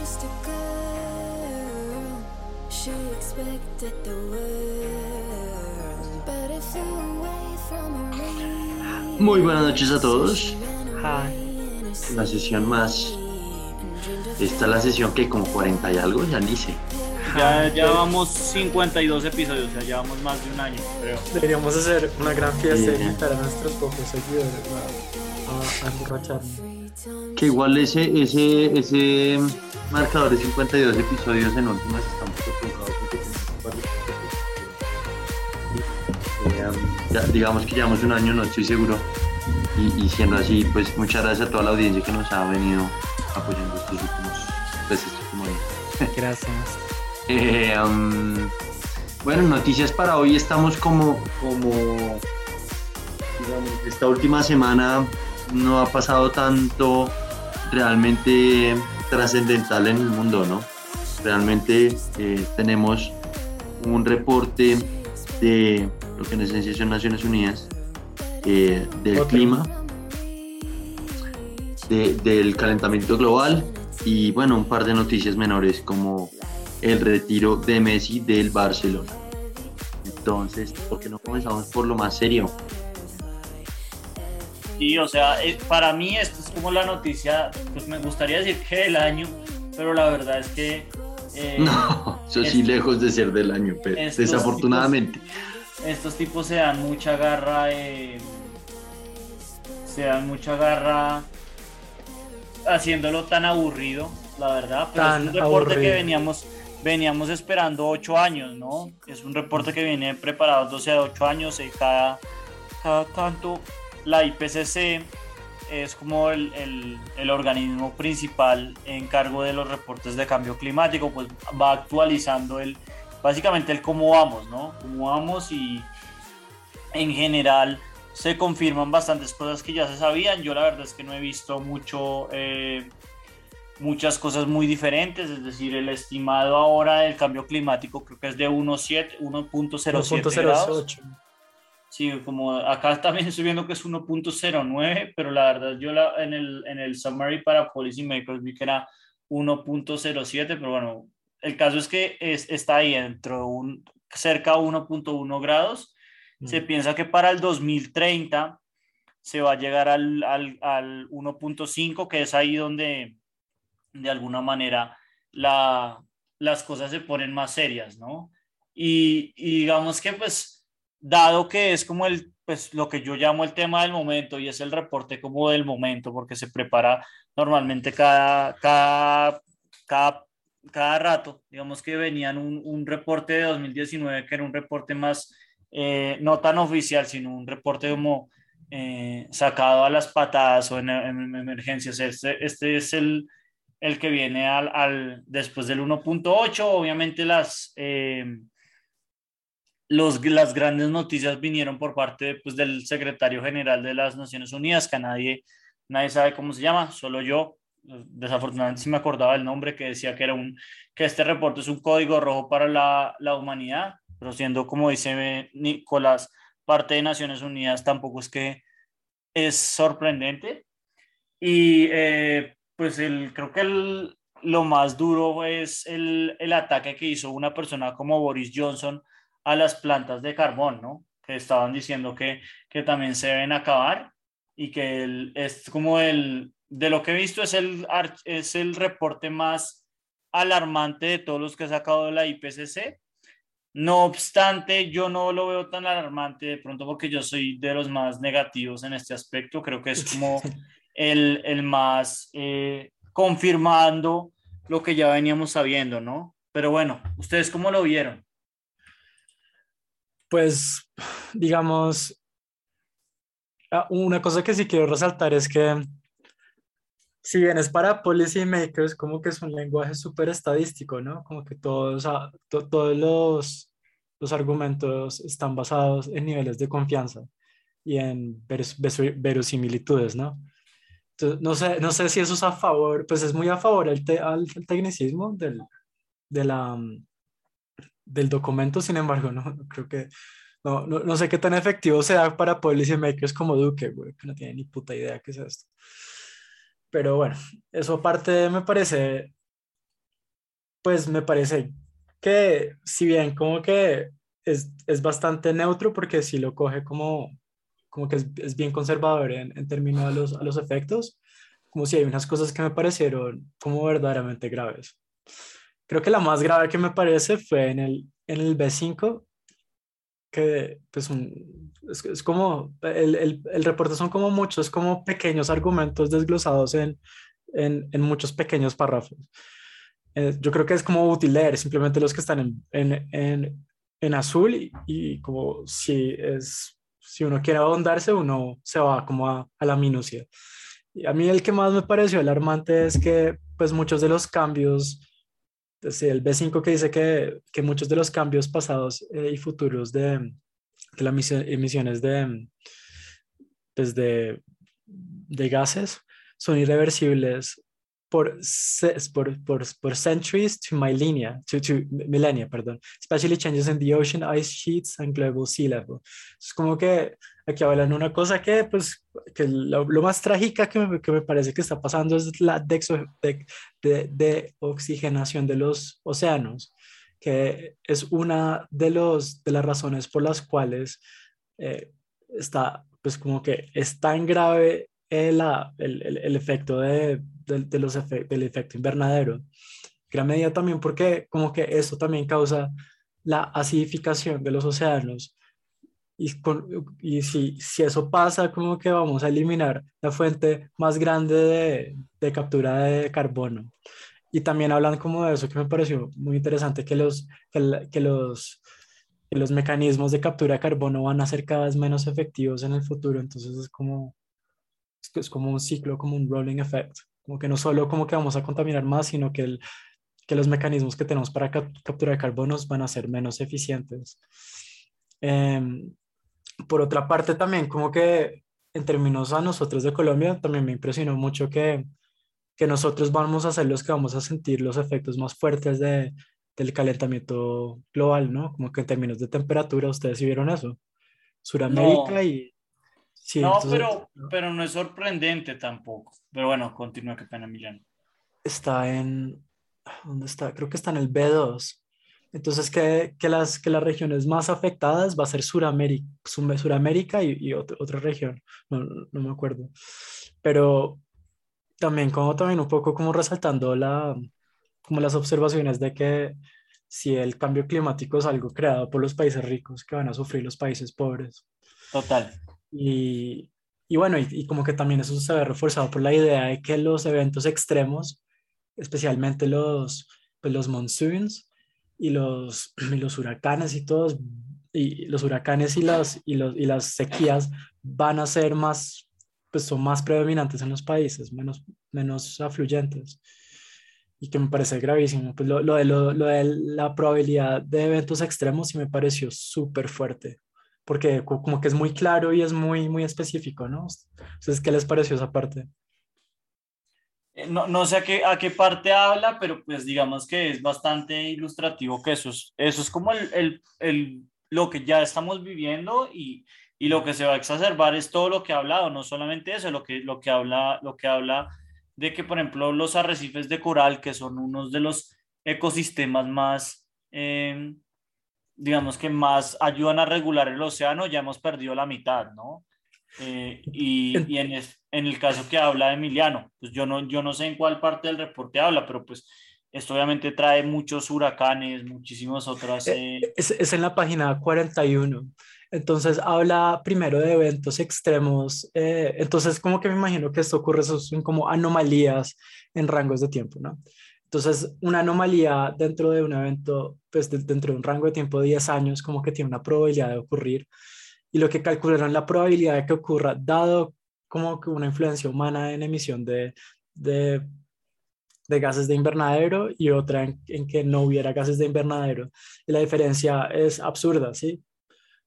just a girl. She expected the world, but it flew away from her. Muy buenas noches a todos. Hi. La sesión más. Esta es la sesión que con 40 y algo, ya ni sé. Ya llevamos 52 episodios, o sea, llevamos más de un año, creo. Deberíamos hacer una gran fiesta y invitar a nuestros pocos seguidores a, a, a emborracharnos. Que igual ese, ese, ese marcador de 52 episodios en últimas estamos acostumbrados ya, digamos que llevamos un año, no estoy seguro. Y, y siendo así, pues muchas gracias a toda la audiencia que nos ha venido apoyando estos últimos, pues, estos. Gracias. Eh, um, bueno, noticias para hoy. Estamos como, como, digamos, esta última semana no ha pasado tanto realmente trascendental en el mundo, ¿no? Realmente eh, tenemos un reporte de lo que en esencia son Naciones Unidas, eh, del clima, de- del calentamiento global y bueno, un par de noticias menores como el retiro de Messi del Barcelona. Entonces, ¿por qué no comenzamos por lo más serio? Y, o sea, eh, para mí esto es como la noticia, pues me gustaría decir que del año, pero la verdad es que... eh, No, eso sí lejos de ser del año, pero estos desafortunadamente. estos tipos se dan mucha garra, eh, se dan mucha garra haciéndolo tan aburrido, la verdad. Pero Tan es un reporte que veníamos, veníamos esperando ocho años, ¿no? Es un reporte que viene preparado 12 a 8 años y cada, cada tanto la IPCC es como el, el- organismo principal en cargo de los reportes de cambio climático, pues va actualizando el, básicamente el cómo vamos, ¿no? Cómo vamos y en general se confirman bastantes cosas que ya se sabían. Yo la verdad es que no he visto mucho, eh, muchas cosas muy diferentes, es decir, el estimado ahora del cambio climático creo que es de 1.7, 1.07 grados. 1.08. Sí, como acá también estoy viendo que es 1.09, pero la verdad yo la, en, el, en el summary para Policy Makers vi que era 1.07, pero bueno, el caso es que es, está ahí dentro, de un, cerca a 1.1 grados. Se Mm. piensa que para el 2030 se va a llegar al, al, al 1.5, que es ahí donde de alguna manera la, las cosas se ponen más serias, ¿no? Y, y digamos que pues, dado que es como el, pues lo que yo llamo el tema del momento y es el reporte como del momento, porque se prepara normalmente cada, cada, cada, cada rato, digamos que venían un, un reporte de 2019 que era un reporte más, eh, no tan oficial, sino un reporte como eh, sacado a las patadas o en, en emergencias. Este, este es el, el que viene al, al después del 1.8. Obviamente las, eh, los, las grandes noticias vinieron por parte pues, del secretario general de las Naciones Unidas, que nadie, nadie sabe cómo se llama, solo yo. Desafortunadamente sí me acordaba el nombre que decía que era un que este reporte es un código rojo para la, la humanidad, pero siendo como dice Nicolás, parte de Naciones Unidas tampoco es que es sorprendente. Y eh, pues el, creo que el, lo más duro es el, el, ataque que hizo una persona como Boris Johnson a las plantas de carbón, ¿no? Que estaban diciendo que, que también se deben acabar y que el, es como el, de lo que he visto es el, es el reporte más alarmante de todos los que ha sacado de la IPCC. No obstante, yo no lo veo tan alarmante de pronto porque yo soy de los más negativos en este aspecto. Creo que es como el, el más eh, confirmando lo que ya veníamos sabiendo, ¿no? Pero bueno, ¿ustedes cómo lo vieron? Pues, digamos, ah, una cosa que sí quiero resaltar es que si bien es para policy makers, como que es un lenguaje súper estadístico, ¿no? Como que todos, to, todos los, los argumentos están basados en niveles de confianza y en verosimilitudes, ¿no? No sé, no sé si eso es a favor, pues es muy a favor el te, al, tecnicismo del, de la, del documento, sin embargo, no, creo que, no, no, no, sé qué tan efectivo sea para policy makers como Duque, güey, que no tiene ni puta idea qué es esto. Pero bueno, eso aparte me parece pues me parece que si bien como que es, es bastante neutro porque si lo coge como, como que es, es bien conservador en, en términos a los, a los efectos, como si hay unas cosas que me parecieron como verdaderamente graves. Creo que la más grave que me parece fue en el, en el B5, que pues un, es, es como, el, el, el reporte son como muchos, como pequeños argumentos desglosados en, en, en muchos pequeños párrafos. Eh, yo creo que es como útil leer simplemente los que están en, en, en, azul y, y, como si es si uno quiere ahondarse uno se va como a, a, la minucia y a mí el que más me pareció alarmante es que pues muchos de los cambios desde el B5 que dice que, que muchos de los cambios pasados eh, y futuros de, las emisiones pues de, de gases son irreversibles por, por, por, por centuries to millennia, to, to millennia, perdón, especially changes in the ocean ice sheets and global sea level. Es como que aquí hablan una cosa que, pues, que lo, lo más trágica que me, que me, parece que está pasando es la de, de, de, oxigenación de los océanos, que es una de, los, de las razones por las cuales eh, está, pues, como que es tan grave el, el, el efecto de, de, de los efe del efecto invernadero. Gran medida también porque como que eso también causa la acidificación de los océanos. Y, con, y si, si, eso pasa, como que vamos a eliminar la fuente más grande de, de, captura de carbono. Y también hablan como de eso que me pareció muy interesante, que los, que, que los, que los mecanismos de captura de carbono van a ser cada vez menos efectivos en el futuro. Entonces es como, es como un ciclo, como un rolling effect, como que no solo como que vamos a contaminar más, sino que, el, que los mecanismos que tenemos para cap captura de carbonos van a ser menos eficientes. Eh, por otra parte, también como que en términos a nosotros de Colombia, también me impresionó mucho que, que nosotros vamos a ser los que vamos a sentir los efectos más fuertes de, del calentamiento global, ¿no? Como que en términos de temperatura, ustedes sí vieron eso. Suramérica no. y, Sí, no, entonces, pero, ¿no? pero no es sorprendente tampoco. Pero bueno, continúa, qué pena, Emiliano. Está en, ¿dónde está? Creo que está en el B2. Entonces, que, que, las, que las regiones más afectadas va a ser Suramérica, Suramérica y, y otra, otra región, no, no, me acuerdo. Pero también como también un poco como resaltando la, como las observaciones de que si el cambio climático es algo creado por los países ricos, que van a sufrir los países pobres. Total. Y, y bueno, y, y, como que también eso se ve reforzado por la idea de que los eventos extremos, especialmente los, pues los monsoons y los, y los huracanes y todos, y los huracanes y las, y, los, y las sequías van a ser más, pues son más predominantes en los países, menos, menos afluyentes. Y que me parece gravísimo. Pues lo, lo, de, lo, lo de la probabilidad de eventos extremos sí me pareció súper fuerte porque como que es muy claro y es muy, muy específico, ¿no? Entonces, ¿qué les pareció esa parte? Eh, no, no sé a qué, a qué parte habla, pero pues digamos que es bastante ilustrativo que eso es, eso es como el, el, el, lo que ya estamos viviendo y, y lo que se va a exacerbar es todo lo que ha hablado, no solamente eso, lo que, lo que, habla, lo que habla de que, por ejemplo, los arrecifes de coral, que son unos de los ecosistemas más... Eh, digamos que más ayudan a regular el océano, ya hemos perdido la mitad, ¿no? Eh, y, y en, es, en, el caso que habla Emiliano, pues yo no, yo no sé en cuál parte del reporte habla, pero pues esto obviamente trae muchos huracanes, muchísimas otras... Eh... Es, es, en la página 41. Entonces habla primero de eventos extremos. Eh, entonces como que me imagino que esto ocurre, son como anomalías en rangos de tiempo, ¿no? Entonces, una anomalía dentro de un evento, pues de, dentro de un rango de tiempo de 10 años, como que tiene una probabilidad de ocurrir. Y lo que calcularon la probabilidad de que ocurra, dado como que una influencia humana en emisión de, de, de gases de invernadero y otra en, en, que no hubiera gases de invernadero. Y la diferencia es absurda, ¿sí?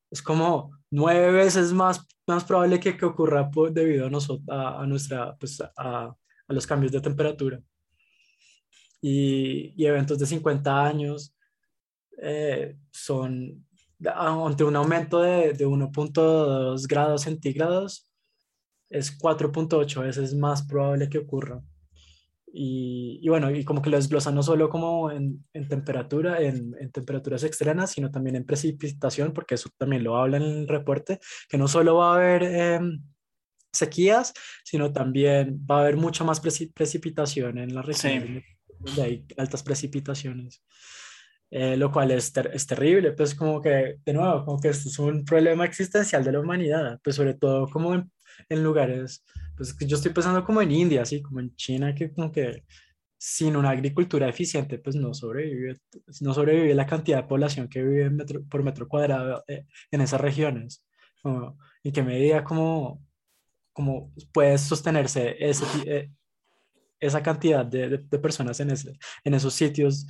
Es como nueve veces más, más probable que, que ocurra por, debido a, nosotros, a, a nuestra, pues a, a los cambios de temperatura y, y eventos de 50 años eh, son ante un aumento de, de 1.2 grados centígrados es 4.8 veces más probable que ocurra Y, y bueno, y como que lo desglosan no solo como en, en temperatura, en, en temperaturas extremas, sino también en precipitación, porque eso también lo habla en el reporte, que no solo va a haber em, sequías, sino también va a haber mucha más preci- precipitación en la región Sí. Donde hay altas precipitaciones. Eh, lo cual es, ter- es terrible, pues como que, de nuevo, como que esto es un problema existencial de la humanidad, pues sobre todo como en, en lugares, pues yo estoy pensando como en India, así como en China, que como que sin una agricultura eficiente, pues no sobrevive, no sobrevive la cantidad de población que vive en metro- por metro cuadrado eh, en esas regiones. Como, ¿Y qué medida como, como puede sostenerse ese, eh, esa cantidad de, de- de personas en, ese, en esos sitios,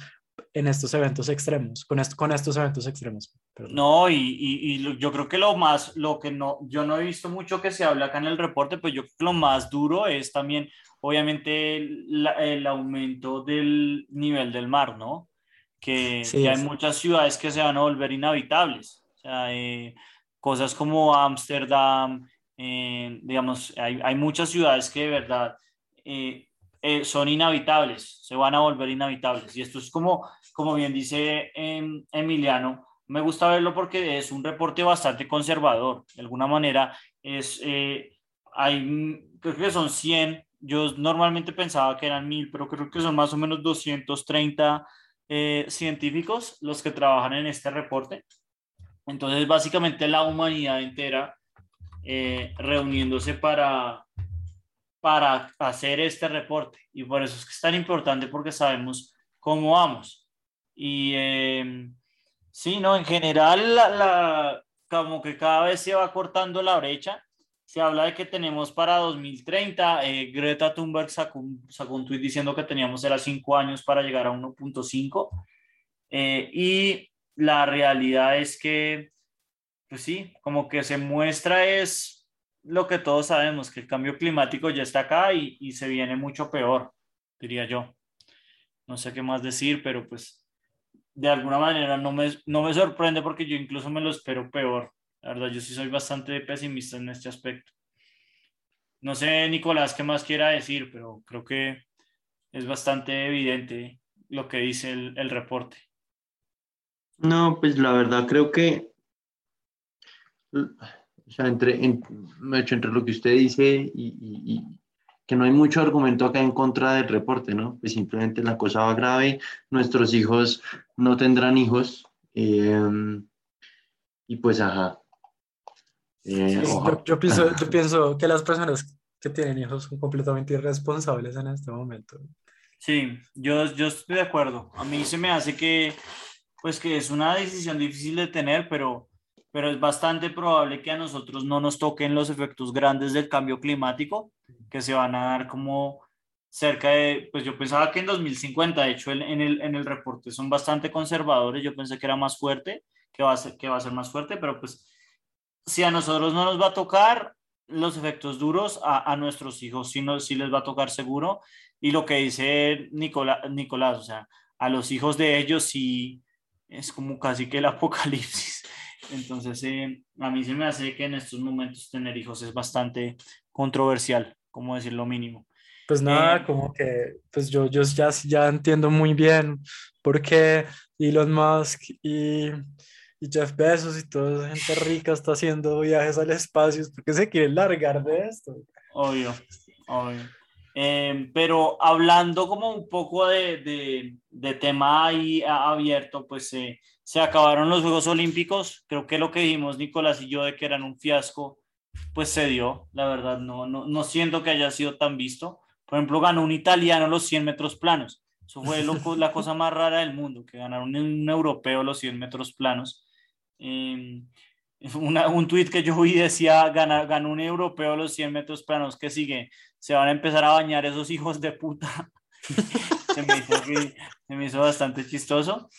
en estos eventos extremos, con, est- con estos eventos extremos? Perdón. No, y, y, y yo creo que lo más, lo que no, yo no he visto mucho que se habla acá en el reporte, pues yo creo que lo más duro es también, obviamente, el, el aumento del nivel del mar, ¿no? Que, Sí, que hay es- muchas ciudades que se van a volver inhabitables. O sea, eh, cosas como Ámsterdam, eh, digamos, hay, hay muchas ciudades que de verdad eh, eh, son inhabitables, se van a volver inhabitables. Y esto es como, como bien dice em, Emiliano, me gusta verlo porque es un reporte bastante conservador. De alguna manera, es, eh, hay, creo que son 100. Yo normalmente pensaba que eran 1000, pero creo que son más o menos 230 eh, científicos los que trabajan en este reporte. Entonces, básicamente la humanidad entera eh, reuniéndose para, para hacer este reporte. Y por eso es que es tan importante porque sabemos cómo vamos. Y eh, sí, ¿no? En general, la, la, como que cada vez se va cortando la brecha. Se habla de que tenemos para 2030. Eh, Greta Thunberg sacó sacó un tweet diciendo que teníamos era 5 años para llegar a 1.5. Eh, y la realidad es que, pues sí, como que se muestra es lo que todos sabemos, que el cambio climático ya está acá y, y se viene mucho peor, diría yo. No sé qué más decir, pero pues de alguna manera no me, no me sorprende porque yo incluso me lo espero peor. La verdad, yo sí soy bastante pesimista en este aspecto. No sé, Nicolás, qué más quiera decir, pero creo que es bastante evidente lo que dice el, el reporte. No, pues la verdad creo que, sea, entre, en- entre lo que usted dice y, y- y que no hay mucho argumento acá en contra del reporte, ¿no? Pues simplemente la cosa va grave, nuestros hijos no tendrán hijos, eh, y pues ajá. Eh, Sí, yo, yo pienso, yo pienso que las personas que tienen hijos son completamente irresponsables en este momento. Sí, yo, yo estoy de acuerdo. A mí se me hace que, pues que es una decisión difícil de tener, pero, pero es bastante probable que a nosotros no nos toquen los efectos grandes del cambio climático, que se van a dar como cerca de, pues yo pensaba que en 2050, de hecho en el, en el reporte son bastante conservadores, yo pensé que era más fuerte, que va a ser, que va a ser más fuerte, pero pues si a nosotros no nos va a tocar los efectos duros, a, a nuestros hijos sí, nos, sí les va a tocar seguro. Y lo que dice Nicolás, Nicolás, o sea, a los hijos de ellos sí es como casi que el apocalipsis. Entonces, eh, a mí se me hace que en estos momentos tener hijos es bastante controversial, como decir lo mínimo. Pues nada, Eh, como que, pues yo, yo ya, ya entiendo muy bien por qué Elon Musk y, y Jeff Bezos y toda esa gente rica está haciendo viajes al espacio, porque se quieren largar de esto. Obvio, obvio. Eh, pero hablando como un poco de, de, de tema ahí abierto, pues eh, se acabaron los Juegos Olímpicos. Creo que lo que dijimos Nicolás y yo de que eran un fiasco, pues se dio. La verdad, no, no, no siento que haya sido tan visto. Por ejemplo, ganó un italiano los 100 metros planos. Eso fue lo la cosa más rara del mundo, que ganaron un, europeo los 100 metros planos. Eh, una- un tuit que yo vi decía, ganó un europeo los 100 metros planos, que sigue? Se van a empezar a bañar esos hijos de puta. se, me hizo, se me hizo bastante chistoso.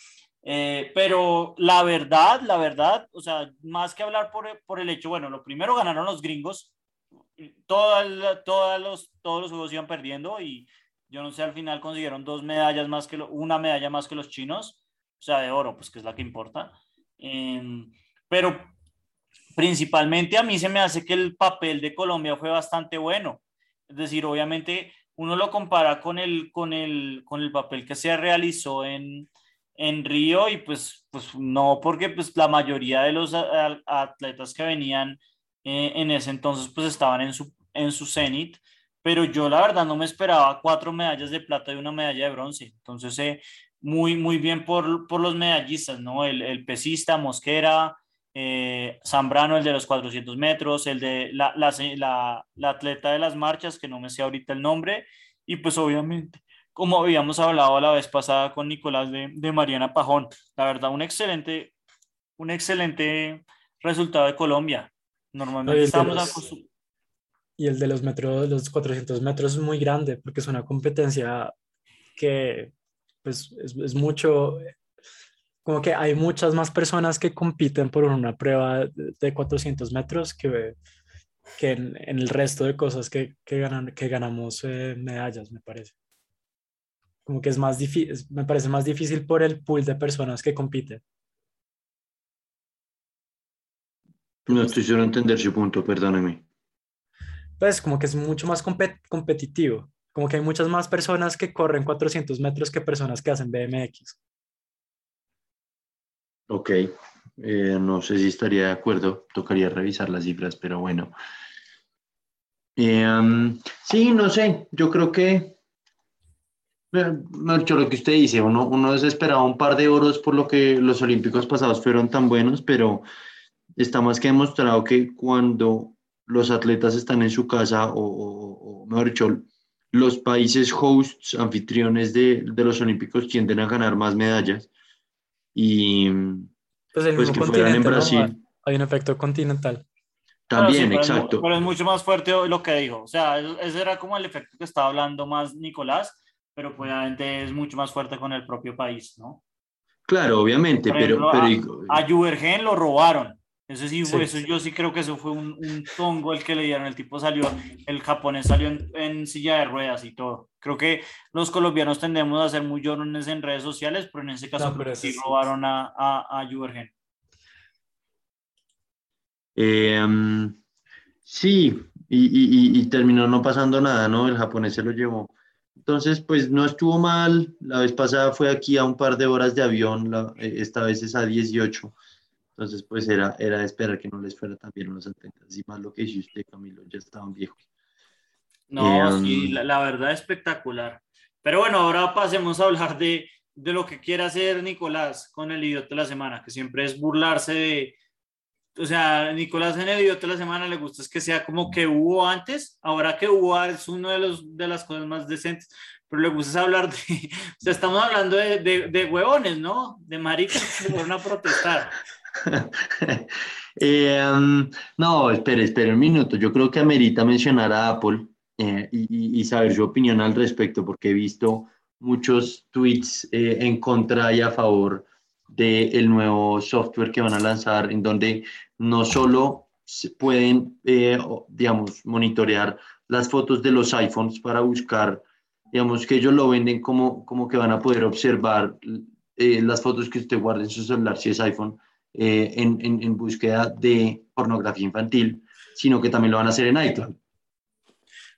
Eh, pero la verdad, la verdad, o sea, más que hablar por, por el hecho, bueno, lo primero ganaron los gringos, todas todas los, todos los juegos iban perdiendo y yo no sé, al final consiguieron dos medallas más que, lo- una medalla más que los chinos, o sea, de oro, pues que es la que importa. Em, pero principalmente a mí se me hace que el papel de Colombia fue bastante bueno. Es decir, obviamente uno lo compara con el, con el, con el papel que se realizó en, en Río y pues, pues no, porque pues la mayoría de los atletas que venían eh, en ese entonces pues estaban en su, en su cenit, pero yo la verdad no me esperaba cuatro medallas de plata y una medalla de bronce. Entonces, eh, muy, muy bien por, por, los medallistas, ¿no? El, el pesista, Mosquera, eh, Zambrano, el de los 400 metros, el de la, la, la, la, atleta de las marchas, que no me sé ahorita el nombre, y pues obviamente, como habíamos hablado la vez pasada con Nicolás de, de Mariana Pajón, la verdad, un excelente, un excelente resultado de Colombia. Normalmente estamos acostumbrados y el de los metros, los 400 metros es muy grande porque es una competencia que pues es, es, mucho, como que hay muchas más personas que compiten por una prueba de 400 metros que, que en, en el resto de cosas que, que, ganan, que ganamos eh, medallas, me parece. Como que es más difícil, me parece más difícil por el pool de personas que compiten. No estoy solo entender su punto, perdóneme pues como que es mucho más competitivo, como que hay muchas más personas que corren 400 metros que personas que hacen BMX. Ok, eh, no sé si estaría de acuerdo, tocaría revisar las cifras, pero bueno. Eh, sí, no sé, yo creo que, mucho lo que usted dice, uno, uno desesperaba un par de oros por lo que los olímpicos pasados fueron tan buenos, pero está más que demostrado que cuando los atletas están en su casa o, o, mejor dicho, los países hosts, anfitriones de, de, los Olímpicos tienden a ganar más medallas. Y pues, el pues que fueran en Brasil. ¿no? Hay un efecto continental. También, pero sí, exacto. Pero, pero, es mucho más fuerte lo que dijo. O sea, ese era como el efecto que estaba hablando más Nicolás, pero pues, obviamente es mucho más fuerte con el propio país, ¿no? Claro, obviamente, Por pero, ejemplo, pero... A, a Juergen lo robaron. Eso sí, sí, eso yo sí creo que eso fue un, un, tongo el que le dieron. El tipo salió, el japonés salió en, en, silla de ruedas y todo. Creo que los colombianos tendemos a ser muy llorones en redes sociales, pero en ese caso no, pero sí es... robaron a, a, a Juergen. Eh, um, sí, y, y, y, terminó no pasando nada, ¿no? El japonés se lo llevó. Entonces, pues no estuvo mal. La vez pasada fue aquí a un par de horas de avión, la, esta vez es a 18. Entonces, pues era, era de esperar que no les fuera tan bien los atletas. Y más lo que dice usted, Camilo, ya estaban viejos. No, eh, sí, la, la, verdad espectacular. Pero bueno, ahora pasemos a hablar de, de lo que quiere hacer Nicolás con el idiota de la semana, que siempre es burlarse de... O sea, Nicolás en el idiota de la semana le gusta es que sea como que hubo antes, ahora que hubo es uno de, los, de las cosas más decentes, pero le gusta hablar de... O sea, estamos hablando de, de, de huevones, ¿no? De maricas que fueron a protestar. eh, um, no, espere, espere un minuto. Yo creo que amerita mencionar a Apple eh, y, y, saber su opinión al respecto, porque he visto muchos tweets eh, en contra y a favor del de nuevo software que van a lanzar, en donde no solo se pueden, eh, digamos, monitorear las fotos de los iPhones para buscar, digamos, que ellos lo venden como, como que van a poder observar las fotos que usted guarde en su celular si es iPhone, eh, en, en, en, búsqueda de pornografía infantil, sino que también lo van a hacer en iCloud.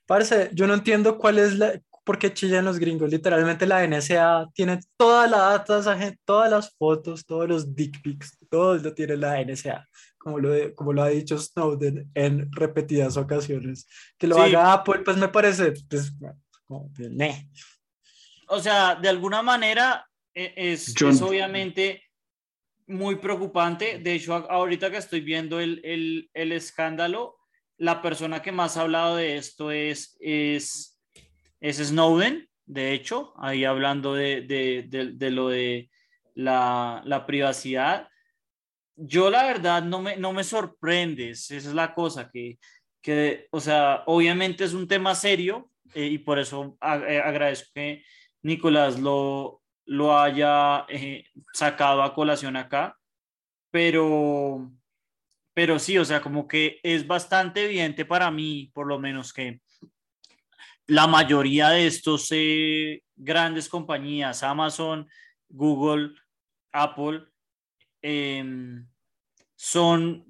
Parce, yo no entiendo cuál es la, por qué chillan los gringos. Literalmente la NSA tiene toda la data, todas las fotos, todos los dick pics, todo lo tiene la NSA, como lo, como lo ha dicho Snowden en repetidas ocasiones. Que lo sí. haga Apple, pues me parece, pues, como. O sea, de alguna manera e, es, John, es obviamente muy preocupante. De hecho, ahorita que estoy viendo el, el, el, escándalo, la persona que más ha hablado de esto es, es, es Snowden, de hecho, ahí hablando de, de, de, de lo de la, la, privacidad. Yo la verdad no me, no me sorprende, esa es la cosa, que, que o sea, obviamente es un tema serio eh, y por eso ag agradezco que Nicolás lo, lo haya eh, sacado a colación acá, pero, pero sí, o sea, como que es bastante evidente para mí, por lo menos, que la mayoría de estos eh, grandes compañías, Amazon, Google, Apple, eh, son,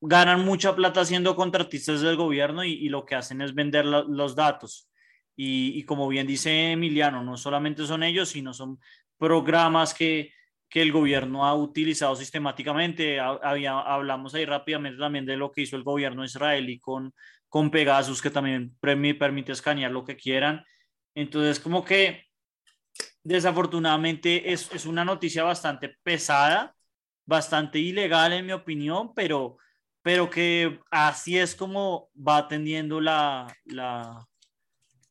ganan mucha plata siendo contratistas del gobierno y, lo que hacen es vender los datos. Y, y como bien dice Emiliano, no solamente son ellos, sino son programas que, que el gobierno ha utilizado sistemáticamente. Había, hablamos ahí rápidamente también de lo que hizo el gobierno israelí con, con Pegasus, que también permite escanear lo que quieran. Entonces, como que desafortunadamente es, es una noticia bastante pesada, bastante ilegal en mi opinión, pero, pero que así es como va atendiendo la, la,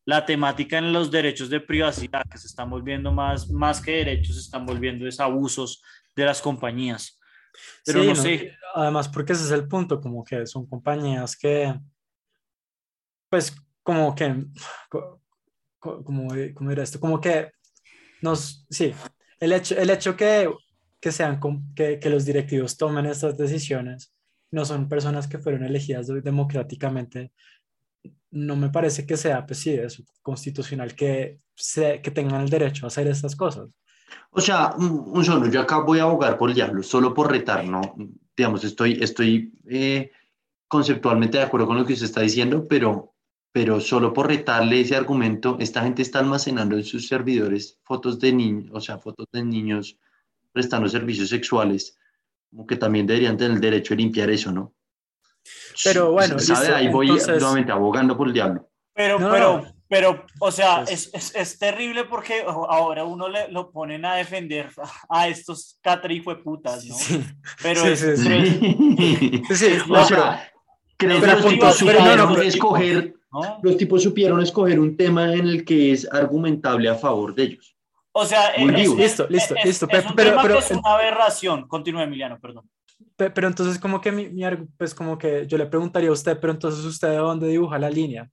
la temática en los derechos de privacidad, que se están volviendo más, más que derechos, se están volviendo es abusos de las compañías. Pero Sí, no sé, Además, porque ese es el punto, como que son compañías que, pues, como que, co- co- como, como era esto, como que nos, sí, el hecho, el hecho que, que sean, que, que los directivos tomen estas decisiones, no son personas que fueron elegidas de- democráticamente, no me parece que sea, pues sí, eso, constitucional, que, se, que tengan el derecho a hacer estas cosas. O sea, un, un solo, yo acá voy a abogar por el diablo, solo por retar, ¿no? Digamos, estoy, estoy eh, conceptualmente de acuerdo con lo que usted está diciendo, pero, pero solo por retarle ese argumento, esta gente está almacenando en sus servidores fotos de niños, o sea, fotos de niños prestando servicios sexuales, como que también deberían tener el derecho de limpiar eso, ¿no? Pero bueno, ¿sabe? listo, Ahí voy entonces- nuevamente abogando por el diablo. Pero, No, pero, pero, o sea, Pues- es, es, es terrible porque ahora uno le, lo ponen a defender a estos catre putas, ¿no? Sí, Pero sí, es- sí, sí. es- creo que los tipos no, supieron escoger, ¿no? los tipos supieron escoger un tema en el que es argumentable a favor de ellos. O sea, Listo, listo, es- listo, es pero- un pero- tema pero- que es una aberración. Continúa, Emiliano, perdón. Pe- Pero entonces como que mi, mi pues como que yo le preguntaría a usted, pero entonces usted de dónde dibuja la línea?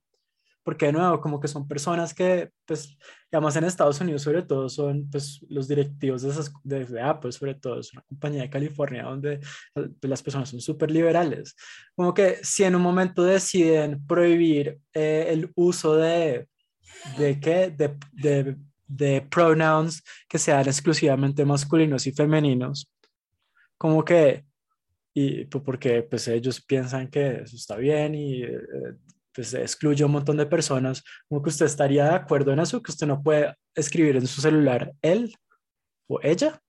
Porque de nuevo, como que son personas que, pues, digamos en Estados Unidos sobre todo son, pues, los directivos de esas, de, de Apple sobre todo, es una compañía de California donde pues, las personas son súper liberales. Como que si en un momento deciden prohibir eh, el uso de, ¿de qué? De, de, de pronouns que sean exclusivamente masculinos y femeninos, como que y pues, porque pues ellos piensan que eso está bien y eh, pues excluye a un montón de personas, como que usted estaría de acuerdo en eso, que usted no puede escribir en su celular él o ella.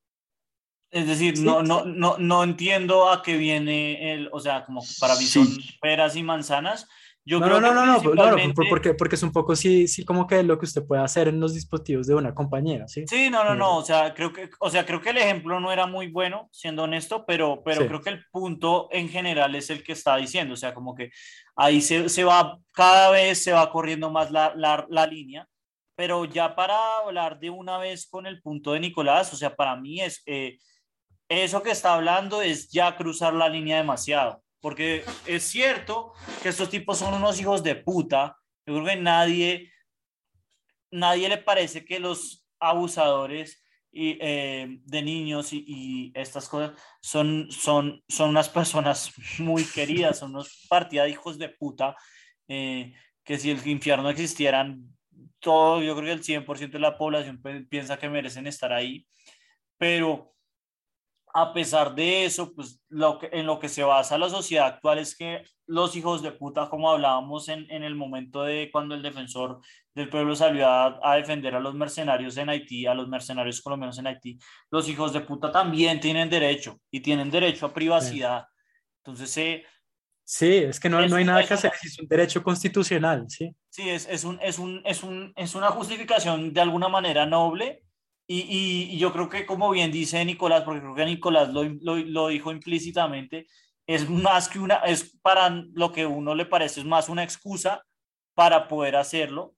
Es decir, Sí. no, no, no, no entiendo a qué viene el, o sea, como para mí Sí. son peras y manzanas. Yo no, creo no, no, no, no, no, principalmente- por- porque, porque es un poco sí, sí, como que lo que usted puede hacer en los dispositivos de una compañía, ¿sí? Sí, no, no, no, o sea, creo que, o sea, creo que el ejemplo no era muy bueno, siendo honesto, pero, pero Sí. creo que el punto en general es el que está diciendo, o sea, como que ahí se, se va, cada vez se va corriendo más la, la, la línea, pero ya para hablar de una vez con el punto de Nicolás, o sea, para mí es, eh, eso que está hablando es ya cruzar la línea demasiado, porque es cierto que estos tipos son unos hijos de puta, yo creo que nadie nadie le parece que los abusadores y, eh, de niños y, y estas cosas son, son, son unas personas muy queridas, son unos partida de hijos de puta, eh, que si el infierno existieran, todo, yo creo que el 100% de la población piensa que merecen estar ahí, pero a pesar de eso, pues lo que, en lo que se basa la sociedad actual es que los hijos de puta, como hablábamos en, en el momento de cuando el defensor del pueblo salió a, a, defender a los mercenarios en Haití, a los mercenarios colombianos en Haití, los hijos de puta también tienen derecho y tienen derecho a privacidad. Entonces, eh, Sí, es que no, Es no hay nada que hacer, es un derecho constitucional, ¿sí? sí, es, es, un, es, un, es, un, es una justificación de alguna manera noble. Y, y, y yo creo que, como bien dice Nicolás, porque creo que Nicolás lo, lo, lo dijo implícitamente, es más que una, es para lo que uno le parece, es más una excusa para poder hacerlo,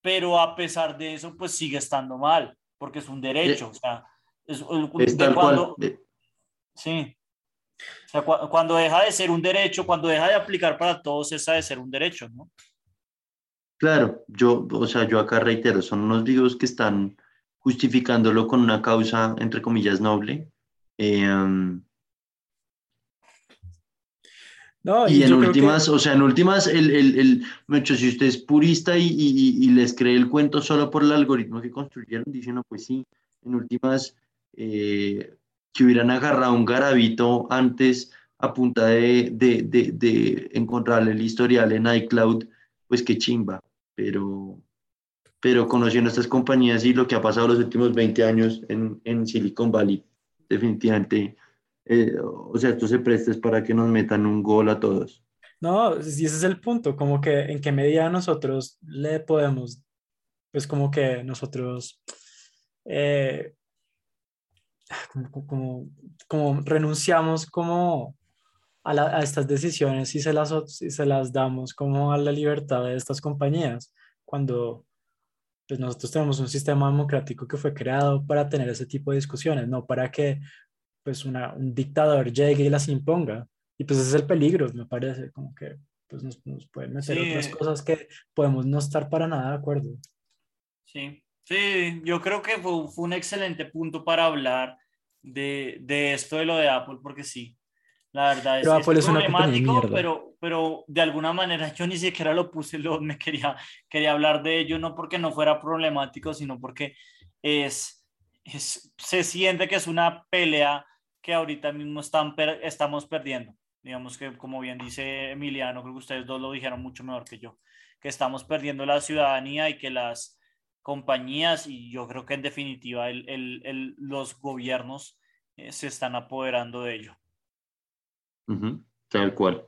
pero a pesar de eso, pues sigue estando mal, porque es un derecho, o sea, es, Es de cuando, cual. sí, o sea, cu- cuando deja de ser un derecho, cuando deja de aplicar para todos, esa de ser un derecho, ¿no? Claro, yo, o sea, yo acá reitero, son unos videos que están justificándolo con una causa, entre comillas, noble. Eh, um, No, y en yo creo que- últimas, o sea, en últimas, el, el, el, mucho, si usted es purista y, y, y les cree el cuento solo por el algoritmo que construyeron, dicen, no, pues sí, en últimas, eh, que hubieran agarrado un garabito antes a punta de, de, de, de encontrarle el historial en iCloud, pues qué chimba, pero, pero conociendo estas compañías y lo que ha pasado los últimos 20 años en, en Silicon Valley, definitivamente, eh, o sea, esto se presta es para que nos metan un gol a todos. No, ese es el punto, como que en qué medida nosotros le podemos, pues como que nosotros, eh, como, como, como renunciamos como a, la- a estas decisiones y se las, y se las damos como a la libertad de estas compañías, cuando pues nosotros tenemos un sistema democrático que fue creado para tener ese tipo de discusiones, no para que pues una, un dictador llegue y las imponga. Y pues ese es el peligro, me parece, como que pues nos, nos pueden meter Sí. otras cosas que podemos no estar para nada de acuerdo. Sí, sí, yo creo que fue, fue un excelente punto para hablar de, de esto de lo de Apple, porque sí, la verdad es, Pero Apple problemático, pero, pero de alguna manera yo ni siquiera lo puse, lo, me quería, quería hablar de ello, no porque no fuera problemático, sino porque es, es, se siente que es una pelea que ahorita mismo están, per- estamos perdiendo. Digamos que, como bien dice Emiliano, creo que ustedes dos lo dijeron mucho mejor que yo, que estamos perdiendo la ciudadanía y que las compañías y yo creo que en definitiva el, el- el- los gobiernos eh, se están apoderando de ello. Tal cual.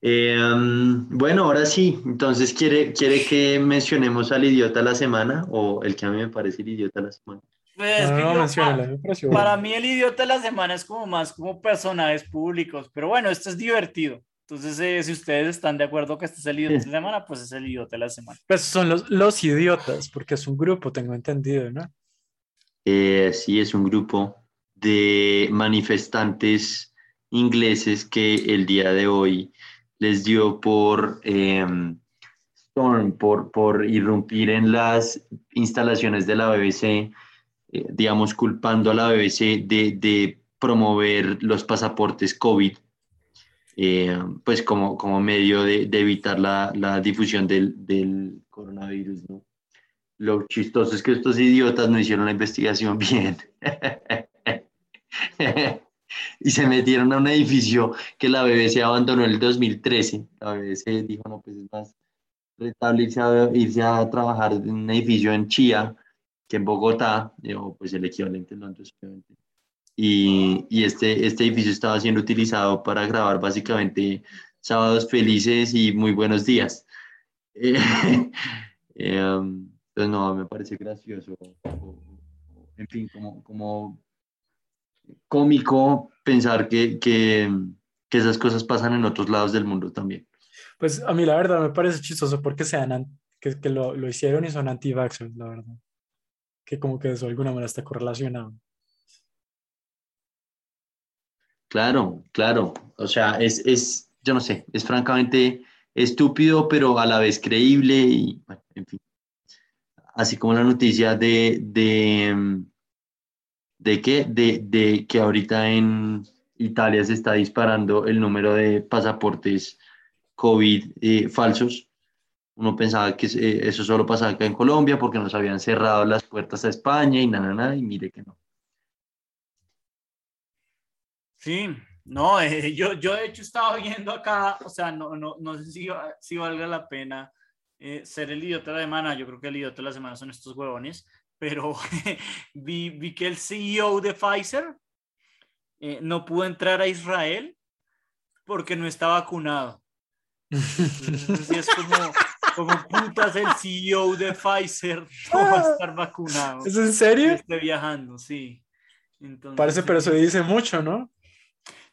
Eh, um, bueno, ahora sí, entonces, ¿quiere, ¿quiere que mencionemos al idiota de la semana o el que a mí me parece el idiota de la semana? Pues No, no, yo- para mí el idiota de la semana es como más como personajes públicos, pero bueno, esto es divertido. Entonces, eh, si ustedes están de acuerdo que este es el idiota de la semana, pues es el idiota de la semana. Pues son los, los idiotas, porque es un grupo, tengo entendido, ¿no? Eh, sí, es un grupo de manifestantes ingleses que el día de hoy les dio por, eh, storm, por, por irrumpir en las instalaciones de la BBC, eh, digamos, culpando a la BBC de, de promover los pasaportes COVID, eh, pues como, como medio de, de evitar la, la difusión del, coronavirus. Lo chistoso es que estos idiotas no hicieron la investigación bien. y se metieron a un edificio que la BBC abandonó en el 2013. La BBC dijo, no, pues es más rentable irse a, irse a trabajar en un edificio en Chía que en Bogotá, o pues el equivalente en Londres, obviamente. Y, y este, este edificio estaba siendo utilizado para grabar básicamente sábados felices y muy buenos días. Eh, eh, um, entonces, no, me parece gracioso. en fin, como, como cómico pensar que, que, que esas cosas pasan en otros lados del mundo también. Pues a mí la verdad me parece chistoso porque sean an- que, que lo, lo hicieron y son anti-vaxxers, la verdad. Que como que eso de alguna manera está correlacionado. Claro, claro. O sea, es, es, yo no sé, es francamente estúpido, pero a la vez creíble y, bueno, en fin. Así como la noticia de, de, de que, de, de que ahorita en Italia se está disparando el número de pasaportes COVID eh, falsos. Uno pensaba que eh, eso solo pasaba acá en Colombia porque nos habían cerrado las puertas a España y nada, nada, y mire que no. Sí, no, eh, yo, yo de hecho estaba viendo acá, o sea, no, no, no sé si, si valga la pena eh, ser el idiota de la semana, yo creo que el idiota de la semana son estos huevones, pero vi, vi que el CEO de Pfizer eh, no pudo entrar a Israel porque no está vacunado. Entonces, es como, como putas el CEO de Pfizer no va a estar vacunado. ¿Es en serio? Esté viajando, sí. Entonces, Parece, pero eso dice mucho, ¿no?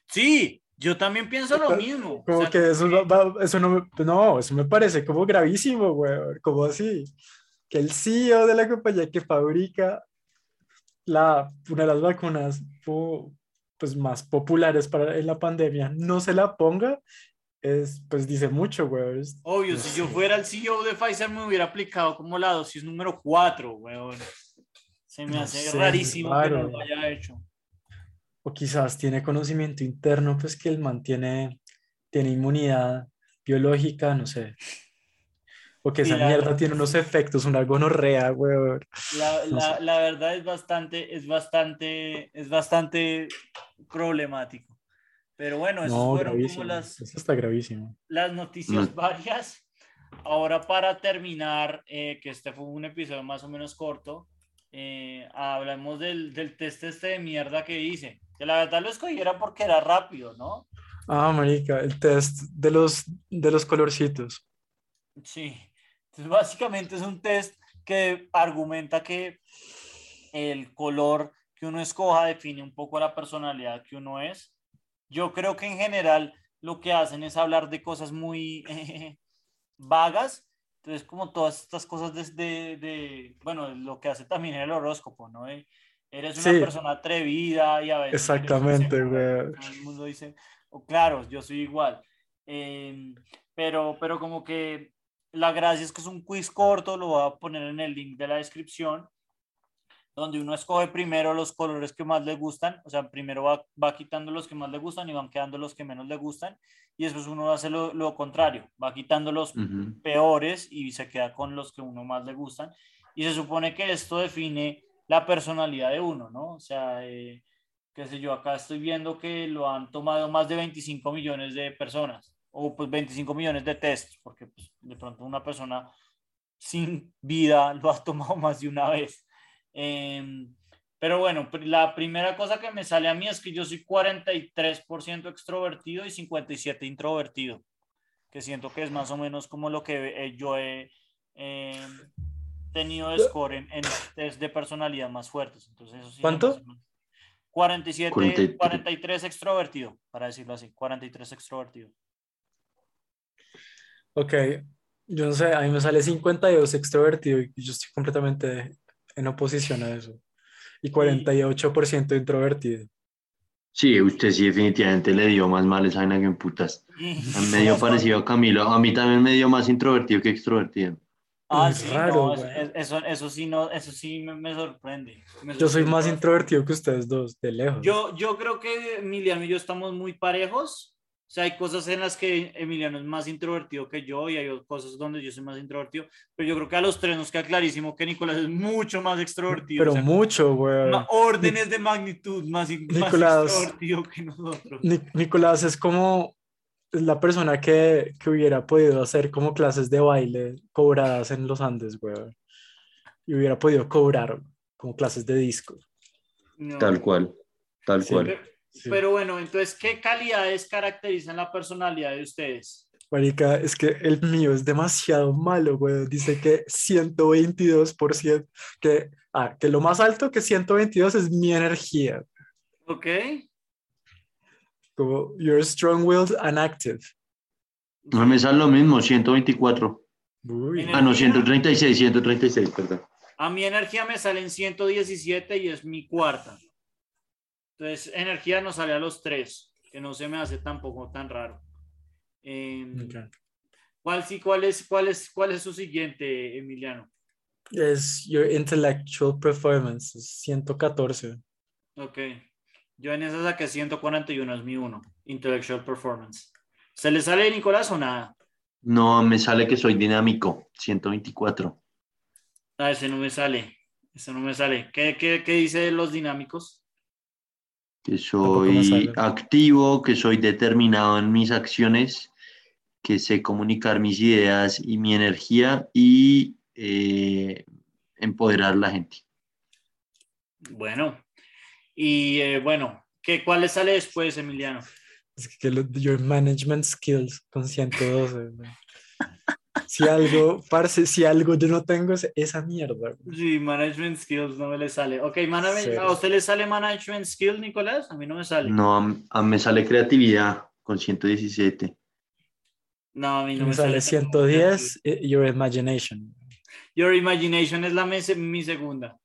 Sí, yo también pienso lo mismo. Como O sea, que eso, va- eso no, me- no, eso me parece como gravísimo, güey. Como así. Que el CEO de la compañía que fabrica la, una de las vacunas pues, más populares para en la pandemia no se la ponga, es, pues dice mucho, güey. Obvio, no si yo sé. fuera el CEO de Pfizer me hubiera aplicado como la dosis número 4, weón. Se me No hace sé, rarísimo que raro. no lo haya hecho. O quizás tiene conocimiento interno, pues que el man tiene, tiene inmunidad biológica, no sé. O que esa Mira. mierda tiene unos efectos, una gonorrea, güey. La, No la- la verdad es bastante, es bastante, es bastante problemático. Pero bueno, esas No, fueron gravísimo. como las, Eso está gravísimo. las noticias No. varias. ahora para terminar, eh, que este fue un episodio más o menos corto, eh, hablamos del, del test este de mierda que hice. Que la verdad lo escogiera porque era rápido, ¿no? Ah, marica, el test de los, de los colorcitos. Sí. Entonces, básicamente es un test que argumenta que el color que uno escoja define un poco la personalidad que uno es. Yo creo que en general lo que hacen es hablar de cosas muy eh, vagas. Entonces, como todas estas cosas desde, de, bueno, lo que hace también el horóscopo, ¿no? Eh, Eres una Sí. persona atrevida y a veces... Exactamente, güey. Todo el mundo dice, "Oh, claro, yo soy igual. Eh, pero, pero como que la gracia es que es un quiz corto, lo voy a poner en el link de la descripción, donde uno escoge primero los colores que más le gustan, o sea, primero va, va quitando los que más le gustan y van quedando los que menos le gustan, y después uno hace lo, lo contrario, va quitando los Ujú. peores y se queda con los que uno más le gustan. Y se supone que esto define la personalidad de uno, ¿no? O sea, eh, qué sé yo, acá estoy viendo que lo han tomado más de 25 millones de personas, o pues 25 millones de tests, porque pues, de pronto una persona sin vida lo ha tomado más de una vez. Em, pero bueno, la primera cosa que me sale a mí es que yo soy 43% extrovertido y 57% introvertido que siento que es más o menos como lo que eh, yo he eh, tenido de score en, en test de personalidad más fuertes. Entonces, eso sí ¿Cuánto? se me hace- 47, 43. 43 extrovertido, para decirlo así, 43 extrovertido. Ok, yo no sé, a mí me sale 52 extrovertido y yo estoy completamente en oposición a eso. Y 48% introvertido. Sí, usted sí definitivamente le dio más mal esa vaina que en putas. Y- Medio parecido a Camilo. A mí también me dio más introvertido que extrovertido. Ah, Es sí, raro, no, eso, eso, eso sí, no, eso sí me, me sorprende. Me Yo soy sorprende más introvertido que ustedes dos, de lejos. Yo, yo creo que Emiliano y yo estamos muy parejos. O sea, hay cosas en las que Emiliano es más introvertido que yo y hay cosas donde yo soy más introvertido. Pero yo creo que a los tres nos queda clarísimo que Nicolás es mucho más extrovertido. Pero o sea, mucho, güey. órdenes de magnitud más, Nicolás. extrovertido que nosotros. Ni- Nicolás es como la persona que, que hubiera podido hacer como clases de baile cobradas en los Andes, güey. Y hubiera podido cobrar como clases de disco. No. Tal cual. Tal Sí. cual. Pero, Sí. pero bueno, entonces, ¿qué calidades caracterizan la personalidad de ustedes? Marica, es que el mío es demasiado malo, güey. Dice que 122%, que, ah, que lo más alto que 122 es mi energía. ¿Ok? Como, you're strong-willed and active. No me sale lo mismo, 124. Uy. Ah, no, Energía. 136, 136, perdón. A mi energía me sale en 117 y es mi cuarta. Entonces, energía nos sale a los tres, que no se me hace tampoco tan raro. Eh, Ok. ¿cuál, sí, cuál, es, cuál, es, ¿Cuál es su siguiente, Emiliano? Es your intellectual performance, es 114. Ok. Yo en esa saqué 141, es mi uno. Intellectual Performance. ¿Se le sale Nicolás o nada? No, me sale que soy dinámico, 124. Ah, ese no me sale. Ese no me sale. ¿Qué, qué, qué dice de los dinámicos? Que soy activo, que soy determinado en mis acciones, que sé comunicar mis ideas y mi energía y eh, empoderar a la gente. Bueno. Y eh, bueno, ¿qué, ¿cuál le sale después, Emiliano? Es que lo- your management skills con 112. güey. Si algo, parce, si algo yo no tengo es esa mierda. Sí, Management Skills no me le sale. Ok, management-. ¿a usted le sale Management Skills, Nicolás? A mí no me sale. No, No, a- a- me sale creatividad con 117. a mí no me sale 110, eh, your imagination. Your Imagination es la me- mi segunda.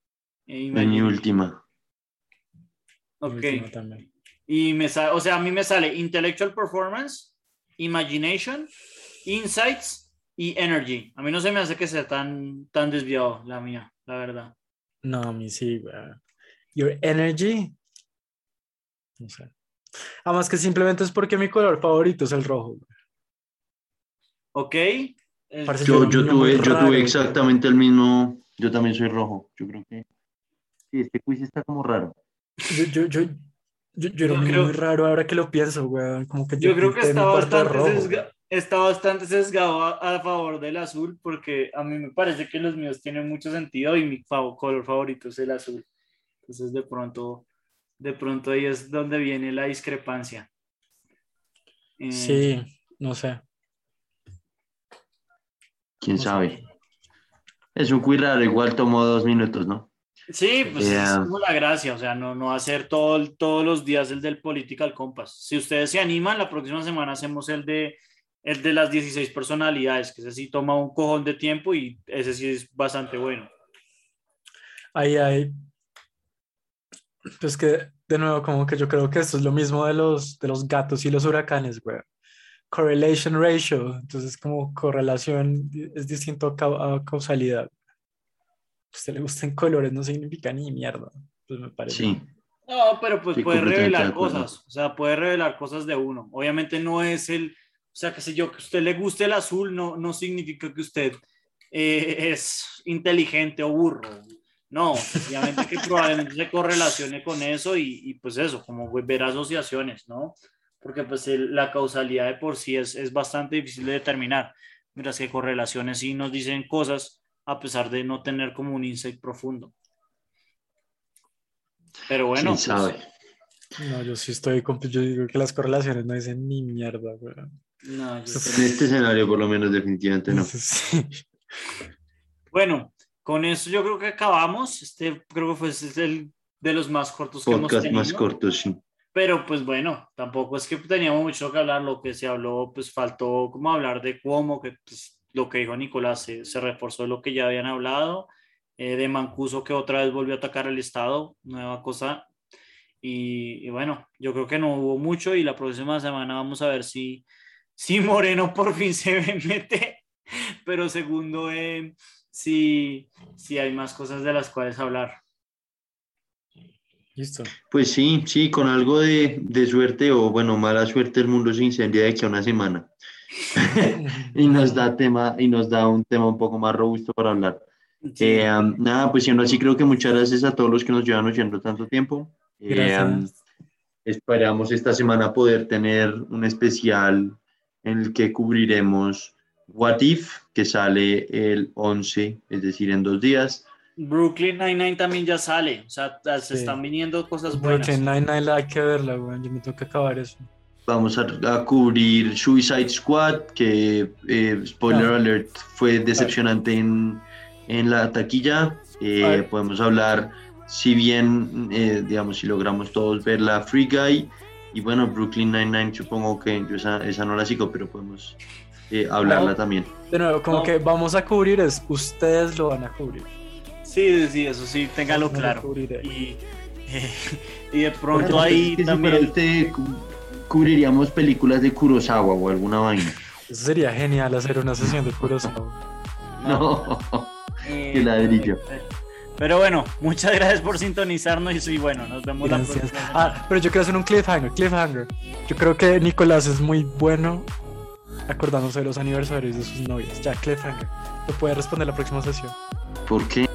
Es mi última. Ok. Último también. Y me sale, o sea, a mí me sale Intellectual Performance, Imagination, Insights y Energy. A mí no se me hace que sea tan, tan desviado la mía, la verdad. No, a mí sí, güey. Your energy. No sé. Además que simplemente es porque mi color favorito es el rojo. güey. Ok. Yo, yo tuve, yo raro, tuve güey. exactamente el mismo. Yo también soy rojo. Yo creo que. Sí, este quiz está como raro. Yo, yo, yo, yo, yo era Yo un niño creo- muy raro ahora que lo pienso, güey. Como que Yo creo que está bastante, rojo, sesga- está bastante sesgado a, a favor del azul porque a mí me parece que los míos tienen mucho sentido y mi color favorito es el azul. Entonces de pronto, de pronto ahí es donde viene la discrepancia. Eh, Sí, no sé. ¿Quién No sabe? Es un quiz raro, igual tomó dos minutos, ¿no? Sí, pues es Yeah. como la gracia, o sea, no, no hacer todo, todos los días el del Political Compass. Si ustedes se animan, la próxima semana hacemos el de, el de las 16 personalidades, que ese sí toma un cojón de tiempo y ese sí es bastante bueno. Ahí hay. Pues que, de nuevo, como que yo creo que esto es lo mismo de los, de los gatos y los huracanes, güey. Correlation ratio. Entonces, como correlación es distinto a, cau- a causalidad. A usted le gusten colores, no significa ni mierda. Pues me parece. Sí. No, pero pues Sí, puede revelar cosas, o sea, puede revelar cosas de uno. Obviamente no es el, o sea, que sé yo, que a usted le guste el azul no, no significa que usted eh, es inteligente o burro. No, obviamente que probablemente se correlacione con eso y, y, pues eso, como ver asociaciones, ¿no? Porque pues el- la causalidad de por sí es, es bastante difícil de determinar, mientras que correlaciones sí nos dicen cosas a pesar de no tener como un insight profundo. Pero bueno, ¿Quién pues, sabe? No, yo sí estoy. con- Yo digo que las correlaciones no dicen ni mierda, güey. No, yo- En este escenario, por lo menos, definitivamente no. Sí. Bueno, con eso yo creo que acabamos. Este creo que fue este el de los más cortos que hemos Podcast tenido. más corto, sí. Pero pues bueno, tampoco es que teníamos mucho que hablar. Lo que se habló, pues faltó como hablar de cómo, que pues, lo que dijo Nicolás se, se reforzó lo que ya habían hablado. eh, de Mancuso que otra vez volvió a atacar el Estado, nueva cosa. Y, y bueno, yo creo que no hubo mucho y la próxima semana vamos a ver si, si Moreno por fin se mete. Pero segundo, eh, si, si hay más cosas de las cuales hablar. Listo. Pues sí, sí, con algo de, de suerte o bueno, mala suerte el mundo se incendia de aquí a una semana. y nos da tema y nos da un tema un poco más robusto para hablar. Sí. Eh, um, nada, pues siendo así, creo que muchas gracias a todos los que nos llevan oyendo tanto tiempo. Eh, Gracias. um, esperamos esta semana poder tener un especial en el que cubriremos What If, que sale el 11, es decir, en dos días. Brooklyn Nine-Nine también ya sale, o sea, se Sí. están viniendo cosas buenas. Brooklyn Nine-Nine la hay que verla, güey. Yo me tengo que acabar eso. Vamos a, a cubrir Suicide Squad, que, eh, spoiler Ah. alert, fue decepcionante en, en la taquilla. Eh, Ay. podemos hablar, si bien, eh, digamos, si logramos todos ver la Free Guy. Y bueno, Brooklyn Nine-Nine, supongo que yo esa, esa no la sigo, pero podemos eh, hablarla No. también. De nuevo, como No. que vamos a cubrir es ustedes lo van a cubrir. Sí, sí, eso sí, téngalo No lo claro. Y, y de pronto Bueno, ahí es que si también... cu- cubriríamos películas de Kurosawa o alguna vaina. Eso sería genial hacer una sesión de Kurosawa. No. eh, qué ladrillo. Pero bueno, muchas gracias por sintonizarnos y sí, bueno, nos vemos la Gracias. próxima semana. Ah, pero yo quiero hacer un cliffhanger, cliffhanger. Yo creo que Nicolás es muy bueno acordándose de los aniversarios de sus novias. Ya, cliffhanger. Lo puede responder la próxima sesión. ¿Por qué?